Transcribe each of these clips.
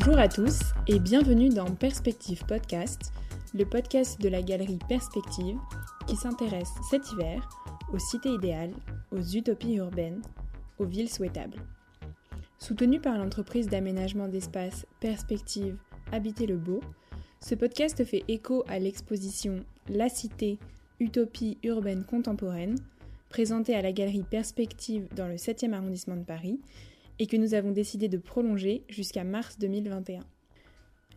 Bonjour à tous et bienvenue dans Perspective Podcast, le podcast de la galerie Perspective qui s'intéresse cet hiver aux cités idéales, aux utopies urbaines, aux villes souhaitables. Soutenu par l'entreprise d'aménagement d'espace Perspective Habiter le Beau, ce podcast fait écho à l'exposition La Cité, Utopie urbaine contemporaine, présentée à la galerie Perspective dans le 7e arrondissement de Paris et que nous avons décidé de prolonger jusqu'à mars 2021.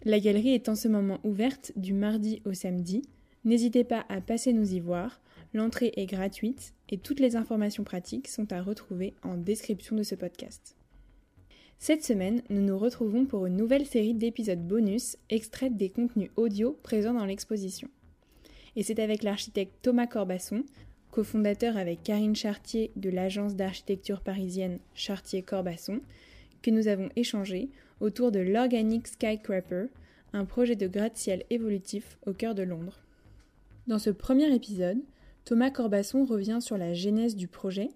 La galerie est en ce moment ouverte du mardi au samedi. N'hésitez pas à passer nous y voir. L'entrée est gratuite et toutes les informations pratiques sont à retrouver en description de ce podcast. Cette semaine, nous nous retrouvons pour une nouvelle série d'épisodes bonus extraits des contenus audio présents dans l'exposition. Et c'est avec l'architecte Thomas Corbasson, cofondateur avec Karine Chartier de l'agence d'architecture parisienne Chartier-Corbasson, que nous avons échangé autour de l'Organic Skycraper, un projet de gratte-ciel évolutif au cœur de Londres. Dans ce premier épisode, Thomas Corbasson revient sur la genèse du projet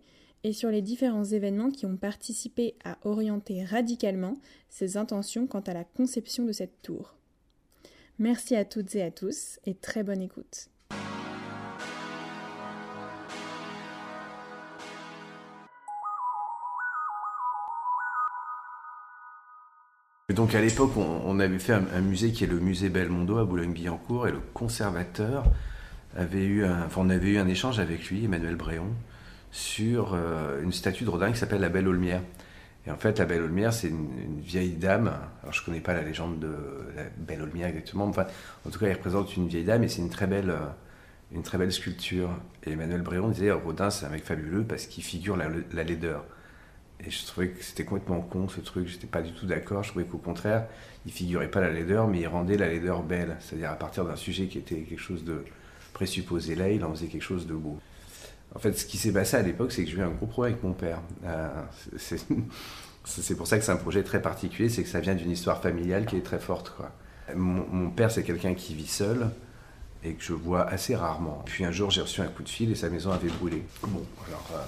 et sur les différents événements qui ont participé à orienter radicalement ses intentions quant à la conception de cette tour. Merci à toutes et à tous et très bonne écoute. Donc à l'époque, on, avait fait un, musée qui est le musée Belmondo à Boulogne-Billancourt et le conservateur avait eu un, on avait eu un échange avec lui, Emmanuel Bréon, sur euh, une statue de Rodin qui s'appelle la Belle Aulmière. Et en fait, la Belle Aulmière, c'est une, vieille dame. Alors, je connais pas la légende de la Belle Aulmière exactement. Enfin, en tout cas, elle représente une vieille dame et c'est une très belle, euh, une très belle sculpture. Et Emmanuel Bréon disait, Rodin, c'est un mec fabuleux parce qu'il figure la laideur. Et je trouvais que c'était complètement con ce truc, j'étais pas du tout d'accord. Je trouvais qu'au contraire, il figurait pas la laideur, mais il rendait la laideur belle. C'est-à-dire à partir d'un sujet qui était quelque chose de présupposé là, il en faisait quelque chose de beau. En fait, ce qui s'est passé à l'époque, c'est que j'ai eu un gros problème avec mon père. Euh, c'est pour ça que c'est un projet très particulier, c'est que ça vient d'une histoire familiale qui est très forte. Quoi. Mon, père, c'est quelqu'un qui vit seul et que je vois assez rarement. Puis un jour, j'ai reçu un coup de fil et sa maison avait brûlé. Bon, alors. Euh,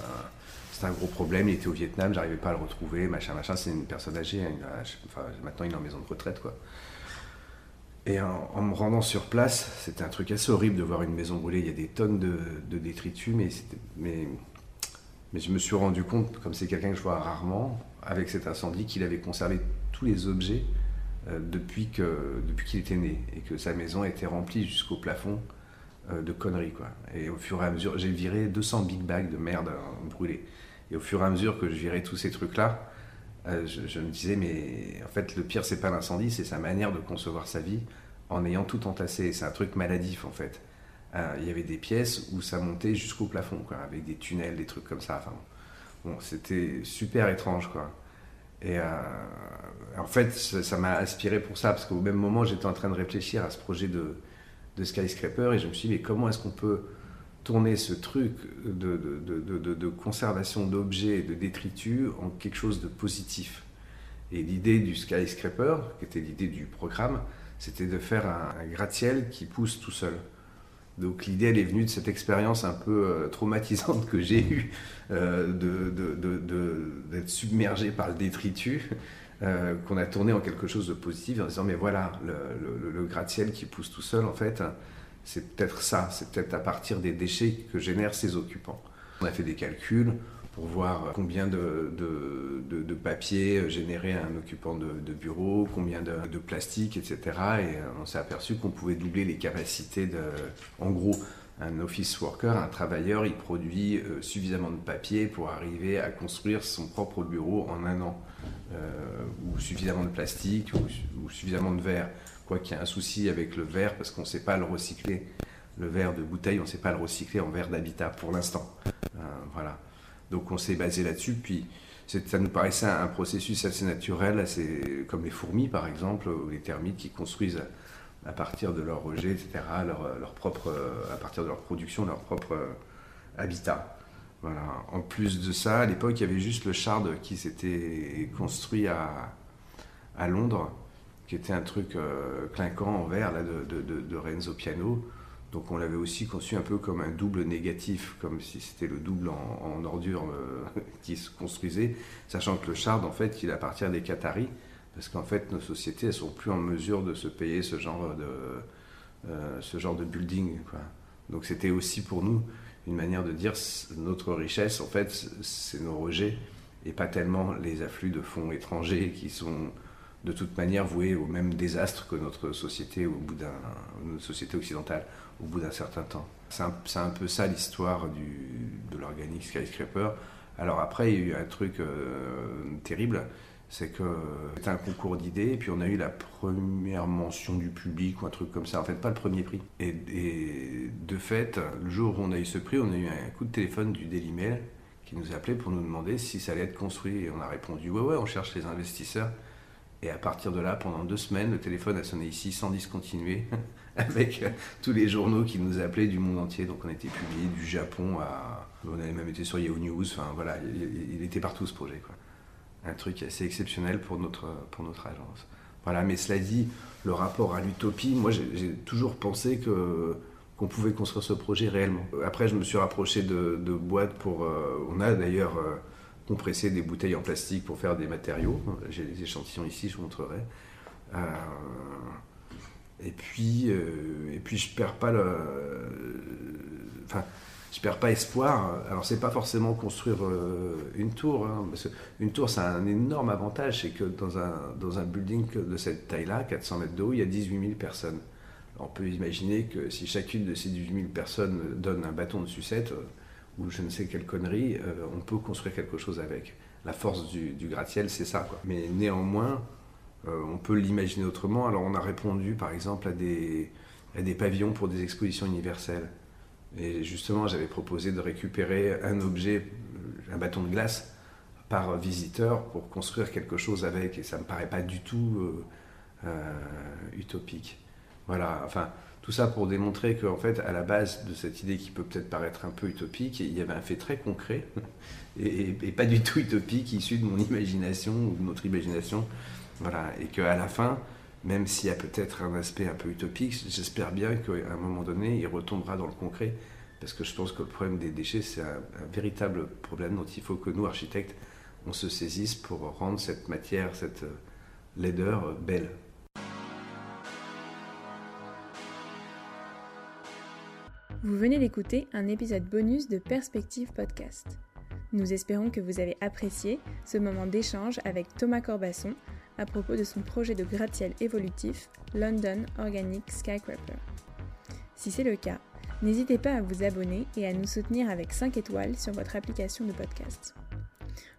c'est un gros problème. Il était au Vietnam, j'arrivais pas à le retrouver, machin, machin. C'est une personne âgée. enfin, maintenant, il est en maison de retraite. Et en, me rendant sur place, c'était un truc assez horrible de voir une maison brûlée. Il y a des tonnes de, détritus, mais, mais, je me suis rendu compte, comme c'est quelqu'un que je vois rarement, avec cet incendie, qu'il avait conservé tous les objets euh, depuis qu'il depuis était né et que sa maison était remplie jusqu'au plafond de conneries. Quoi. Et au fur et à mesure, j'ai viré 200 big bags de merde euh, brûlée. Et au fur et à mesure que je virais tous ces trucs-là, euh, je, me disais, mais en fait, le pire, c'est pas l'incendie, c'est sa manière de concevoir sa vie en ayant tout entassé. C'est un truc maladif, en fait. Euh, il y avait des pièces où ça montait jusqu'au plafond, quoi, avec des tunnels, des trucs comme ça. Enfin, bon, c'était super étrange, quoi. Et euh, en fait, ça m'a inspiré pour ça, parce qu'au même moment, j'étais en train de réfléchir à ce projet de, de skyscraper, et je me suis dit, mais comment est-ce qu'on peut tourner ce truc de, de, conservation d'objets et de détritus en quelque chose de positif? Et l'idée du skyscraper, qui était l'idée du programme, c'était de faire un, gratte-ciel qui pousse tout seul. Donc l'idée, elle est venue de cette expérience un peu euh, traumatisante que j'ai eue euh, d'être submergé par le détritus, euh, qu'on a tourné en quelque chose de positif en disant mais voilà, le, gratte-ciel qui pousse tout seul, en fait, c'est peut-être ça, c'est peut-être à partir des déchets que génèrent ces occupants. On a fait des calculs pour voir combien de, papier générait un occupant de, bureau, combien de, plastique, etc. Et on s'est aperçu qu'on pouvait doubler les capacités. En gros, un office worker, un travailleur, il produit euh, suffisamment de papier pour arriver à construire son propre bureau en un an, euh, ou suffisamment de plastique, ou suffisamment de verre quoi qu'il y ait un souci avec le verre parce qu'on ne sait pas le recycler. Le verre de bouteille, on ne sait pas le recycler en verre d'habitat pour l'instant. Euh, voilà. Donc on s'est basé là-dessus. Puis ça nous paraissait un, processus assez naturel, comme les fourmis par exemple, ou les termites qui construisent à, partir de leurs rejets, etc., leur, propre, à partir de leur production, leur propre euh, habitat. Voilà. En plus de ça, à l'époque, il y avait juste le Shard qui s'était construit à, à Londres qui était un truc euh, clinquant en verre là, de, de, Renzo Piano. Donc on l'avait aussi conçu un peu comme un double négatif, comme si c'était le double en, ordure euh, qui se construisait, sachant que le Shard, en fait, il appartient des Qataris. Parce qu'en fait, nos sociétés, elles sont plus en mesure de se payer ce genre de, euh, ce genre de building. Donc c'était aussi pour nous une manière de dire notre richesse, en fait, c'est nos rejets et pas tellement les afflux de fonds étrangers qui sont de toute manière voués au même désastre que notre société notre société occidentale au bout d'un certain temps. C'est un, un, peu ça l'histoire de l'organique Skyscraper. Alors après, il y a eu un truc euh, terrible, c'est que c'était un concours d'idées, et puis on a eu la première mention du public ou un truc comme ça, en fait pas le premier prix. Et, et de fait, le jour où on a eu ce prix, on a eu un coup de téléphone du Daily Mail qui nous appelait pour nous demander si ça allait être construit. Et on a répondu ouais ouais, on cherche les investisseurs. Et à partir de là, pendant deux semaines, le téléphone a sonné ici sans discontinuer, avec euh, tous les journaux qui nous appelaient du monde entier. Donc on était publié du Japon à... On avait même été sur Yahoo News, enfin voilà, il, était partout ce projet. Quoi. Un truc assez exceptionnel pour notre, pour notre agence. Voilà, mais cela dit, le rapport à l'utopie, moi j'ai toujours pensé que qu'on pouvait construire ce projet réellement. Après, je me suis rapproché de, boîtes pour... Euh, on a d'ailleurs... Euh, compresser des bouteilles en plastique pour faire des matériaux. J'ai les échantillons ici, je vous montrerai. Euh, et puis, et puis je perds pas le, enfin, je perds pas espoir. Alors c'est pas forcément construire euh, une tour, hein, une tour c'est un énorme avantage, c'est que dans un dans un building de cette taille-là, 400 mètres de haut, il y a 18 000 personnes. On peut imaginer que si chacune de ces 18 000 personnes donne un bâton de sucette, ou je ne sais quelle connerie, euh, on peut construire quelque chose avec. La force du, gratte-ciel, c'est ça. Mais néanmoins, euh, on peut l'imaginer autrement. Alors on a répondu par exemple à des, à des pavillons pour des expositions universelles. Et justement, j'avais proposé de récupérer un objet, un bâton de glace, par visiteur pour construire quelque chose avec. Et ça ne me paraît pas du tout euh, utopique. Voilà, enfin, tout ça pour démontrer qu'en fait, à la base de cette idée qui peut peut-être paraître un peu utopique, il y avait un fait très concret et, pas du tout utopique, issu de mon imagination ou de notre imagination. Voilà, et qu'à la fin, même s'il y a peut-être un aspect un peu utopique, j'espère bien qu'à un moment donné, il retombera dans le concret. Parce que je pense que le problème des déchets, c'est un, véritable problème dont il faut que nous, architectes, on se saisisse pour rendre cette matière, cette laideur belle. Vous venez d'écouter un épisode bonus de Perspective Podcast. Nous espérons que vous avez apprécié ce moment d'échange avec Thomas Corbasson à propos de son projet de gratte-ciel évolutif London Organic Skycraper. Si c'est le cas, n'hésitez pas à vous abonner et à nous soutenir avec 5 étoiles sur votre application de podcast.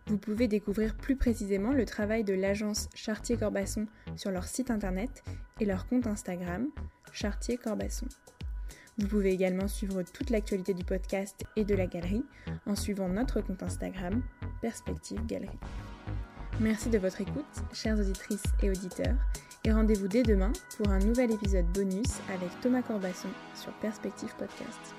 Vous pouvez découvrir plus précisément le travail de l'agence Chartier-Corbasson sur leur site internet et leur compte Instagram, Chartier-Corbasson. Vous pouvez également suivre toute l'actualité du podcast et de la galerie en suivant notre compte Instagram, Perspective Galerie. Merci de votre écoute, chères auditrices et auditeurs, et rendez-vous dès demain pour un nouvel épisode bonus avec Thomas Corbasson sur Perspective Podcast.